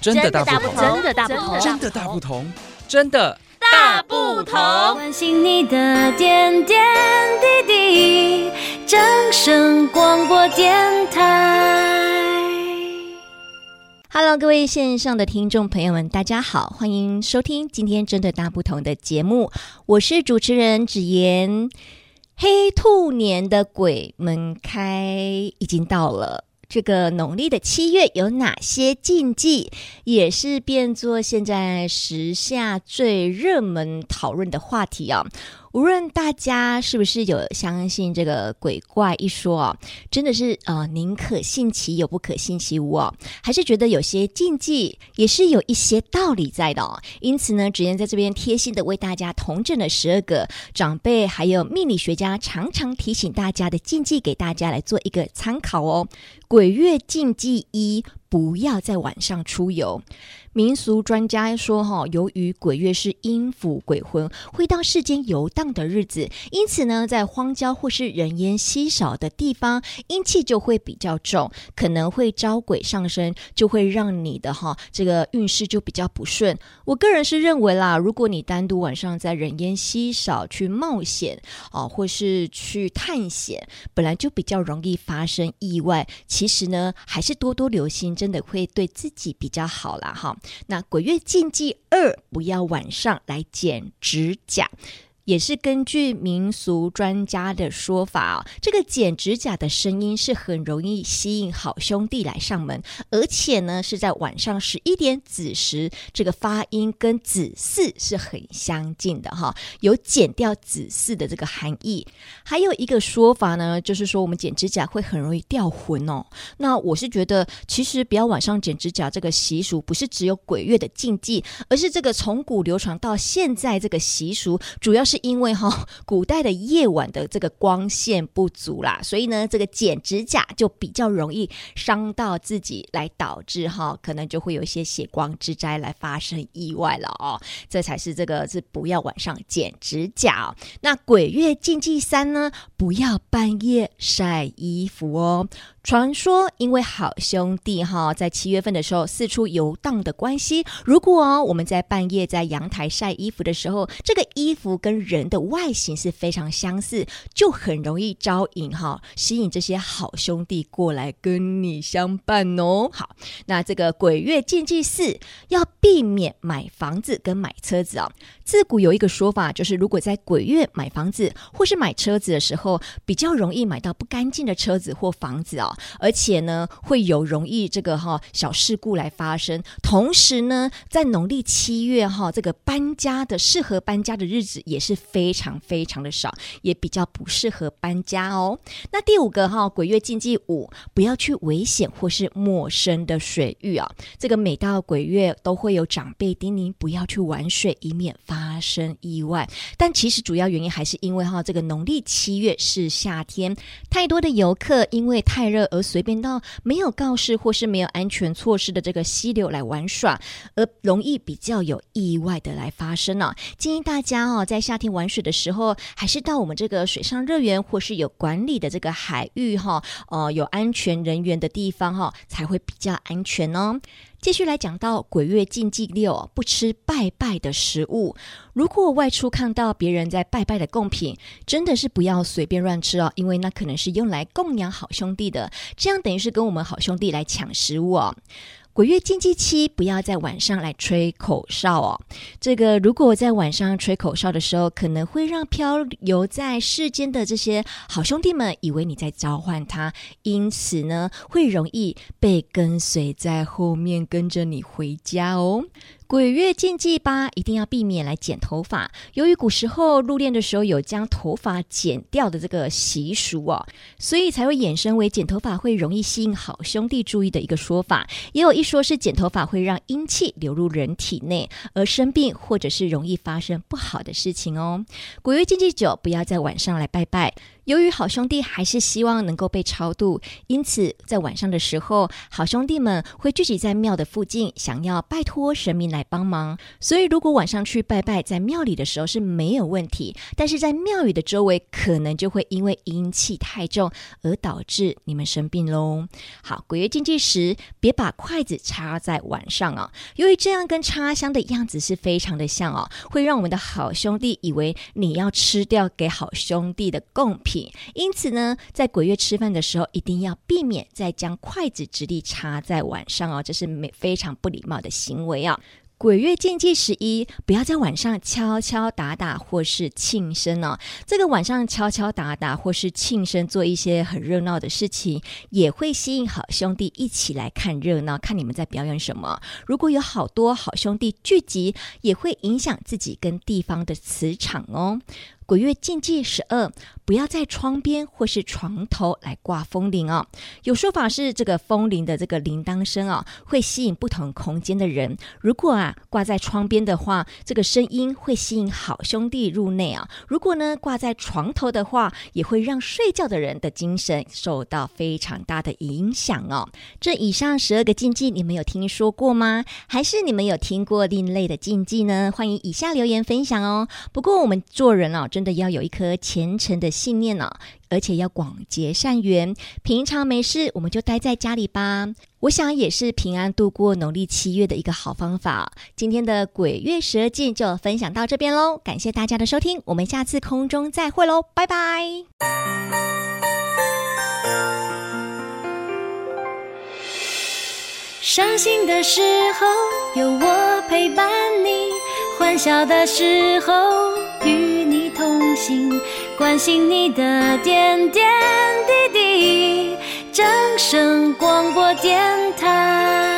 真的大不同，真的大不同，真的大不同，真的大不同。关心你的点点滴滴，掌声广播电台。Hello，各位线上的听众朋友们，大家好，欢迎收听今天真的大不同的节目，我是主持人芷妍。黑兔年的鬼门开已经到了。这个农历的七月有哪些禁忌，也是变作现在时下最热门讨论的话题啊。无论大家是不是有相信这个鬼怪一说哦，真的是呃宁可信其有，不可信其无哦，还是觉得有些禁忌也是有一些道理在的哦。因此呢，芷妍在这边贴心的为大家同整了十二个长辈还有命理学家常常提醒大家的禁忌，给大家来做一个参考哦。鬼月禁忌一。不要在晚上出游。民俗专家说，哈，由于鬼月是阴府鬼魂会到世间游荡的日子，因此呢，在荒郊或是人烟稀少的地方，阴气就会比较重，可能会招鬼上身，就会让你的哈这个运势就比较不顺。我个人是认为啦，如果你单独晚上在人烟稀少去冒险啊，或是去探险，本来就比较容易发生意外。其实呢，还是多多留心。真的会对自己比较好啦。哈。那鬼月禁忌二，不要晚上来剪指甲。也是根据民俗专家的说法啊，这个剪指甲的声音是很容易吸引好兄弟来上门，而且呢是在晚上十一点子时，这个发音跟子嗣是很相近的哈，有剪掉子嗣的这个含义。还有一个说法呢，就是说我们剪指甲会很容易掉魂哦。那我是觉得，其实不要晚上剪指甲这个习俗，不是只有鬼月的禁忌，而是这个从古流传到现在这个习俗，主要是。因为哈，古代的夜晚的这个光线不足啦，所以呢，这个剪指甲就比较容易伤到自己，来导致哈，可能就会有一些血光之灾来发生意外了哦。这才是这个是不要晚上剪指甲。那鬼月禁忌三呢，不要半夜晒衣服哦。传说，因为好兄弟哈，在七月份的时候四处游荡的关系，如果我们在半夜在阳台晒衣服的时候，这个衣服跟人的外形是非常相似，就很容易招引哈，吸引这些好兄弟过来跟你相伴哦。好，那这个鬼月禁忌四，要避免买房子跟买车子啊。自古有一个说法，就是如果在鬼月买房子或是买车子的时候，比较容易买到不干净的车子或房子啊。而且呢，会有容易这个哈小事故来发生。同时呢，在农历七月哈，这个搬家的适合搬家的日子也是非常非常的少，也比较不适合搬家哦。那第五个哈，鬼月禁忌五，不要去危险或是陌生的水域啊。这个每到鬼月都会有长辈叮咛不要去玩水，以免发生意外。但其实主要原因还是因为哈，这个农历七月是夏天，太多的游客因为太热。而随便到没有告示或是没有安全措施的这个溪流来玩耍，而容易比较有意外的来发生呢、建议大家哦，在夏天玩水的时候，还是到我们这个水上乐园或是有管理的这个海域哈，呃，有安全人员的地方哈，才会比较安全哦。继续来讲到鬼月禁忌六，不吃拜拜的食物。如果外出看到别人在拜拜的贡品，真的是不要随便乱吃哦，因为那可能是用来供养好兄弟的，这样等于是跟我们好兄弟来抢食物哦。鬼月禁忌期，不要在晚上来吹口哨哦。这个如果在晚上吹口哨的时候，可能会让漂游在世间的这些好兄弟们以为你在召唤他，因此呢，会容易被跟随在后面跟着你回家哦。鬼月禁忌八，一定要避免来剪头发。由于古时候入殓的时候有将头发剪掉的这个习俗哦，所以才会衍生为剪头发会容易吸引好兄弟注意的一个说法。也有一说是剪头发会让阴气流入人体内，而生病或者是容易发生不好的事情哦。鬼月禁忌九，不要在晚上来拜拜。由于好兄弟还是希望能够被超度，因此在晚上的时候，好兄弟们会聚集在庙的附近，想要拜托神明来帮忙。所以，如果晚上去拜拜，在庙里的时候是没有问题，但是在庙宇的周围，可能就会因为阴气太重而导致你们生病喽。好，鬼月禁忌时，别把筷子插在碗上啊，由于这样跟插香的样子是非常的像哦，会让我们的好兄弟以为你要吃掉给好兄弟的贡品。因此呢，在鬼月吃饭的时候，一定要避免再将筷子直立插在碗上哦，这是没非常不礼貌的行为啊。鬼月禁忌十一，不要在晚上敲敲打打或是庆生哦。这个晚上敲敲打打或是庆生，做一些很热闹的事情，也会吸引好兄弟一起来看热闹，看你们在表演什么。如果有好多好兄弟聚集，也会影响自己跟地方的磁场哦。鬼月禁忌十二，不要在窗边或是床头来挂风铃哦。有说法是这个风铃的这个铃铛声啊，会吸引不同空间的人。如果啊挂在窗边的话，这个声音会吸引好兄弟入内啊。如果呢挂在床头的话，也会让睡觉的人的精神受到非常大的影响哦。这以上十二个禁忌，你们有听说过吗？还是你们有听过另类的禁忌呢？欢迎以下留言分享哦。不过我们做人哦。真的要有一颗虔诚的信念呢、哦，而且要广结善缘。平常没事，我们就待在家里吧。我想也是平安度过农历七月的一个好方法。今天的鬼月十二禁就分享到这边喽，感谢大家的收听，我们下次空中再会喽，拜拜。伤心的时候有我陪伴你，欢笑的时候。关心你的点点滴滴。掌声广播电台。